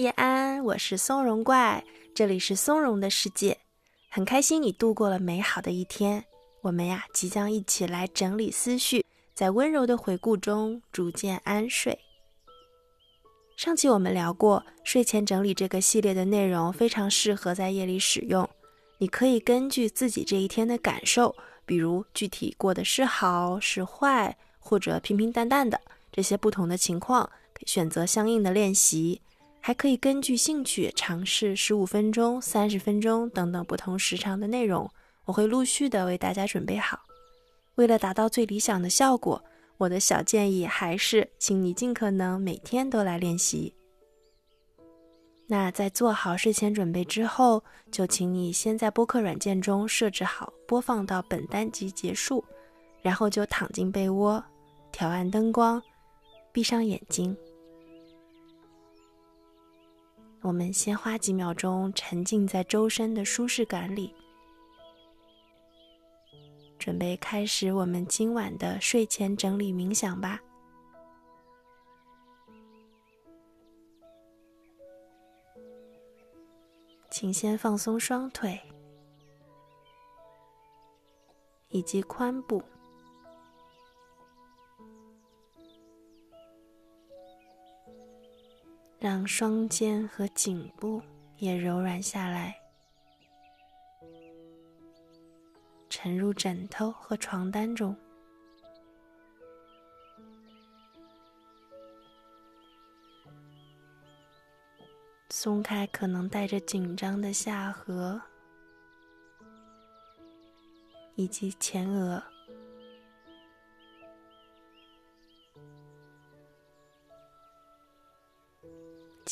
叶安，我是松茸怪，这里是松茸的世界，很开心你度过了美好的一天。我们呀，即将一起来整理思绪，在温柔的回顾中逐渐安睡。上期我们聊过，睡前整理这个系列的内容非常适合在夜里使用。你可以根据自己这一天的感受，比如具体过的是好是坏，或者平平淡淡的这些不同的情况，选择相应的练习。还可以根据兴趣尝试十五分钟、三十分钟等等不同时长的内容。我会陆续的为大家准备好。为了达到最理想的效果，我的小建议还是，请你尽可能每天都来练习。那在做好睡前准备之后，就请你先在播客软件中设置好播放到本单集结束，然后就躺进被窝，调暗灯光，闭上眼睛。我们先花几秒钟沉浸在周身的舒适感里，准备开始我们今晚的睡前整理冥想吧。请先放松双腿以及髋部，让双肩和颈部也柔软下来，沉入枕头和床单中。松开可能带着紧张的下颌以及前额，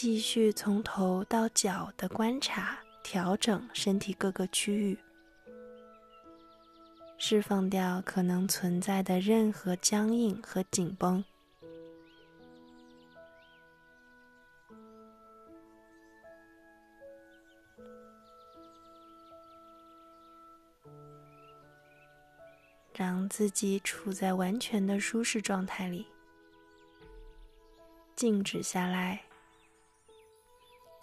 继续从头到脚的观察，调整身体各个区域，释放掉可能存在的任何僵硬和紧绷。让自己处在完全的舒适状态里，静止下来，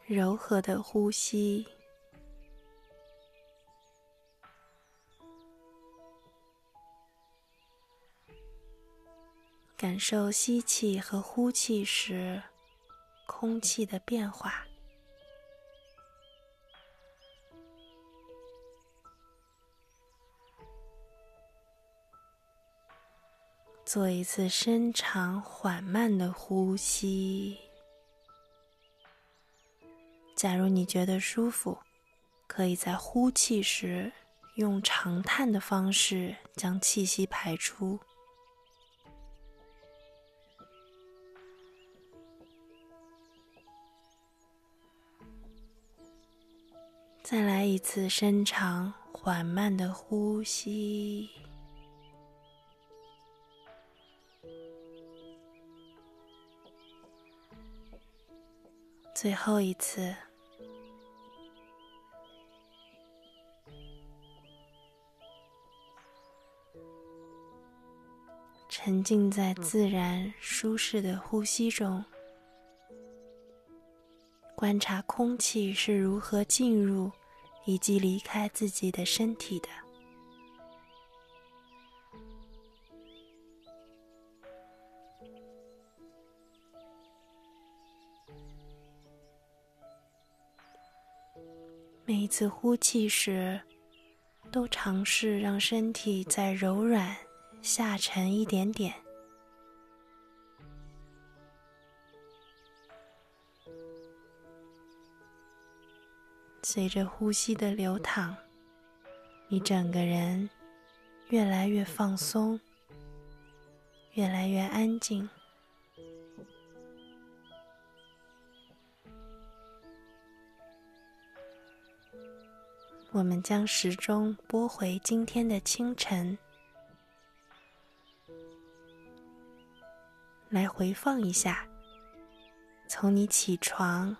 柔和的呼吸，感受吸气和呼气时空气的变化。做一次深长缓慢的呼吸。假如你觉得舒服，可以在呼气时用长叹的方式将气息排出。再来一次深长缓慢的呼吸。最后一次，沉浸在自然舒适的呼吸中，观察空气是如何进入以及离开自己的身体的。每一次呼气时，都尝试让身体再柔软下沉一点点。随着呼吸的流淌，你整个人越来越放松，越来越安静。我们将时钟拨回今天的清晨，来回放一下，从你起床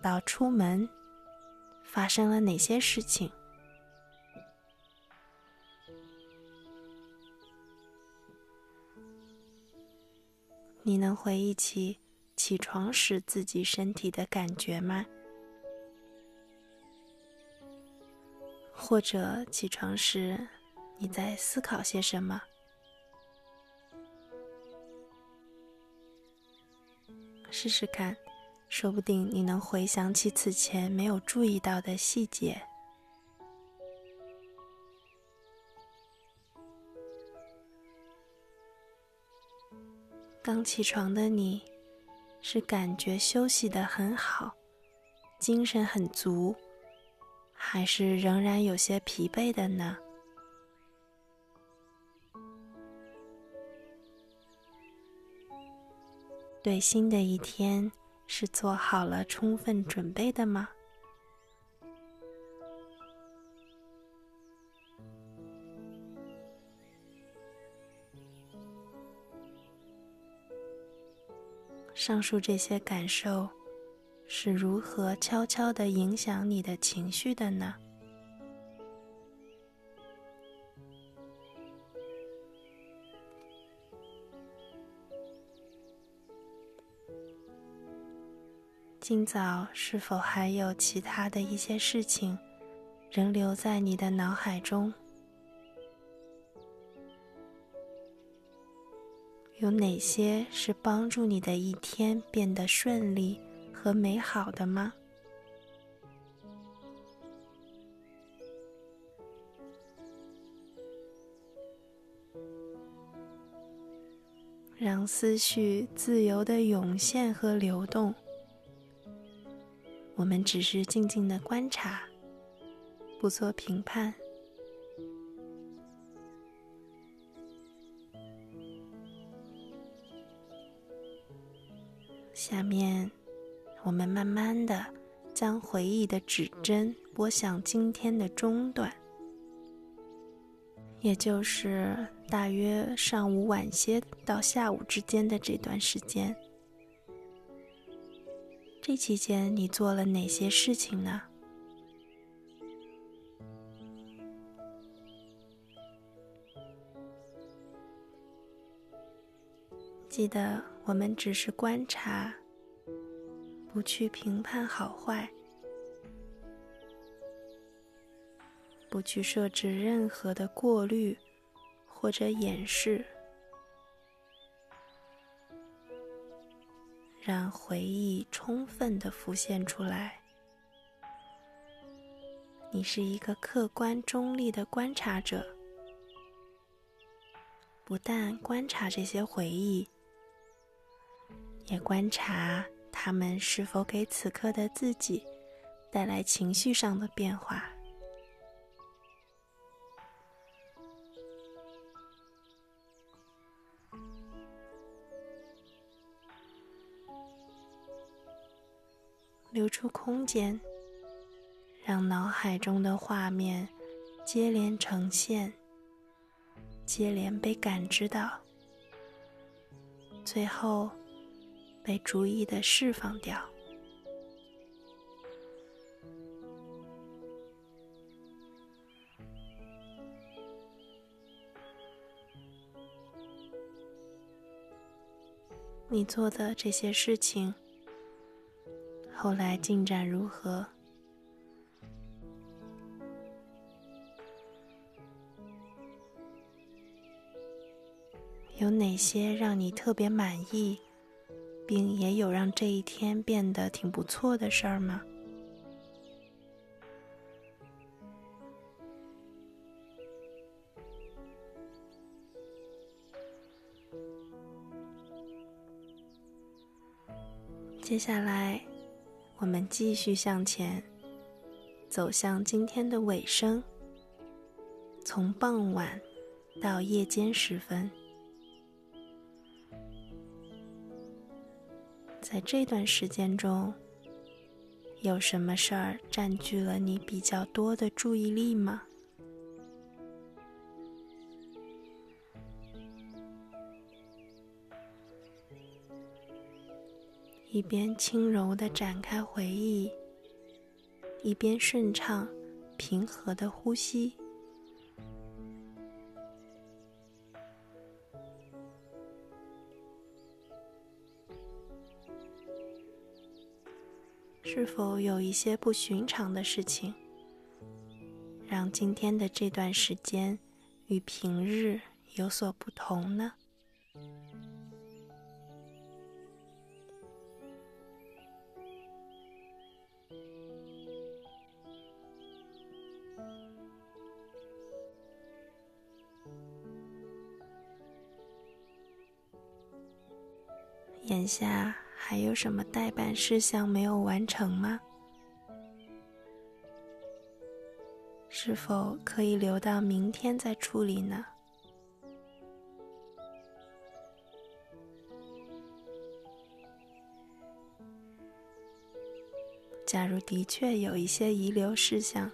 到出门发生了哪些事情？你能回忆起起床时自己身体的感觉吗？或者起床时你在思考些什么？试试看，说不定你能回想起此前没有注意到的细节。刚起床的你，是感觉休息的很好，精神很足，还是仍然有些疲惫的呢？对新的一天是做好了充分准备的吗？上述这些感受是如何悄悄地影响你的情绪的呢？今早是否还有其他的一些事情仍留在你的脑海中？有哪些是帮助你的一天变得顺利和美好的吗？让思绪自由的涌现和流动。我们只是静静的观察，不做评判。下面，我们慢慢的将回忆的指针拨向今天的中段，也就是大约上午晚些到下午之间的这段时间。这期间你做了哪些事情呢？记得，我们只是观察，不去评判好坏，不去设置任何的过滤或者掩饰，让回忆充分的浮现出来。你是一个客观中立的观察者，不但观察这些回忆。也观察他们是否给此刻的自己带来情绪上的变化。留出空间，让脑海中的画面接连呈现，接连被感知到，最后。被逐一的释放掉。你做的这些事情，后来进展如何？有哪些让你特别满意？并也有让这一天变得挺不错的事儿吗？接下来，我们继续向前，走向今天的尾声，从傍晚到夜间时分。在这段时间中，有什么事儿占据了你比较多的注意力吗？一边轻柔的展开回忆，一边顺畅、平和的呼吸。是否有一些不寻常的事情，让今天的这段时间与平日有所不同呢？眼下还有什么待办事项没有完成吗？是否可以留到明天再处理呢？假如的确有一些遗留事项，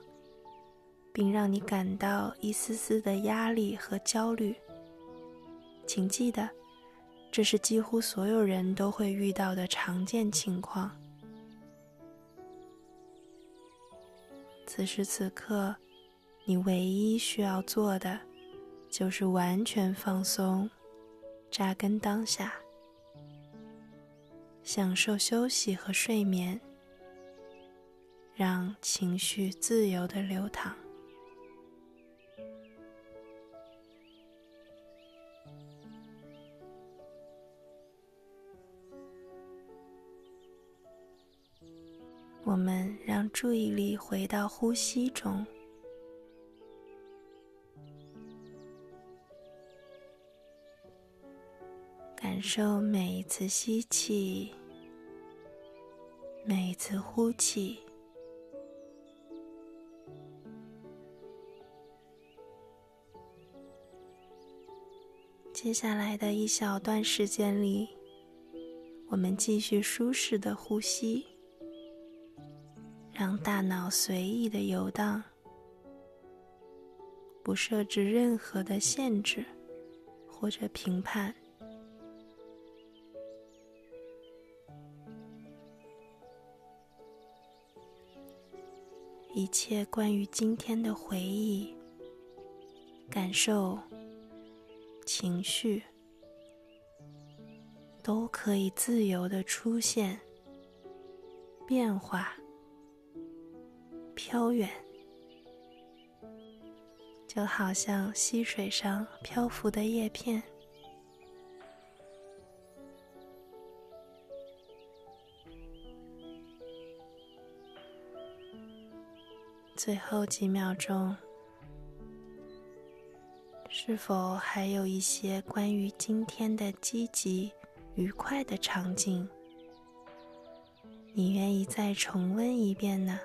并让你感到一丝丝的压力和焦虑，请记得。这是几乎所有人都会遇到的常见情况。此时此刻，你唯一需要做的，就是完全放松，扎根当下，享受休息和睡眠，让情绪自由的流淌。我们让注意力回到呼吸中，感受每一次吸气，每一次呼气。接下来的一小段时间里，我们继续舒适的呼吸。让大脑随意的游荡，不设置任何的限制或者评判。一切关于今天的回忆、感受、情绪，都可以自由的出现、变化。飘远，就好像溪水上漂浮的叶片。最后几秒钟，是否还有一些关于今天的积极、愉快的场景？你愿意再重温一遍呢？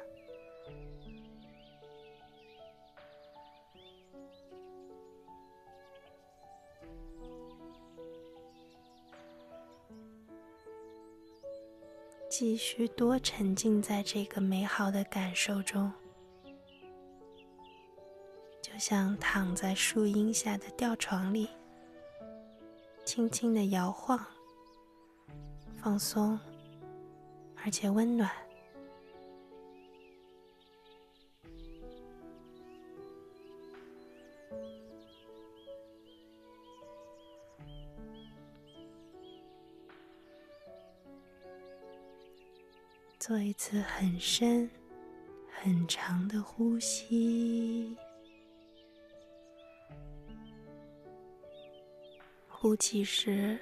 继续多沉浸在这个美好的感受中，就像躺在树荫下的吊床里，轻轻的摇晃，放松，而且温暖。做一次很深、很长的呼吸，呼气时，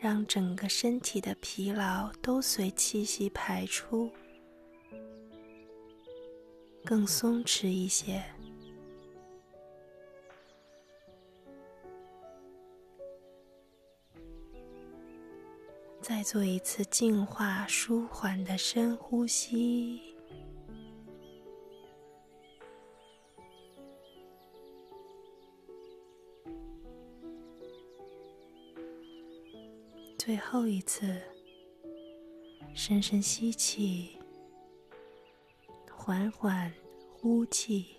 让整个身体的疲劳都随气息排出，更松弛一些。再做一次净化、舒缓的深呼吸，最后一次，深深吸气，缓缓呼气。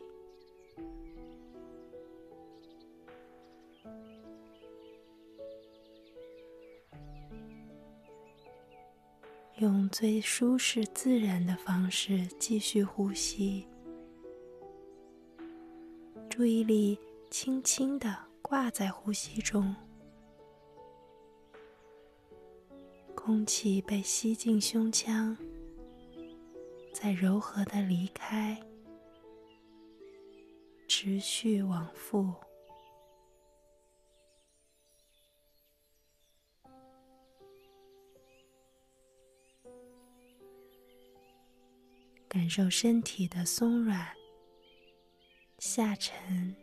用最舒适、自然的方式继续呼吸，注意力轻轻的挂在呼吸中，空气被吸进胸腔，在柔和的离开，持续往复，感受身体的松软、下沉。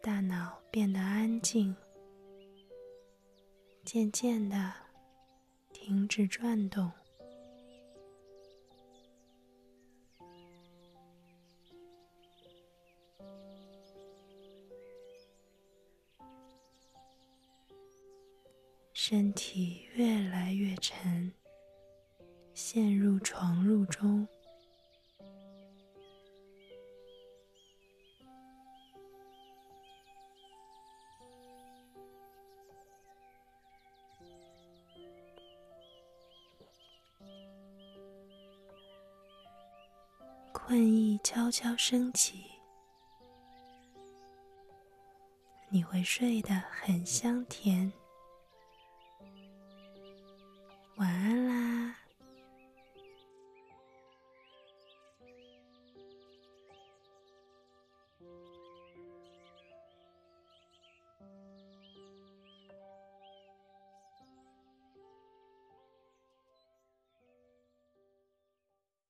大脑变得安静，渐渐的停止转动，身体越来越沉，陷入床褥中。困意悄悄升起，你会睡得很香甜。晚安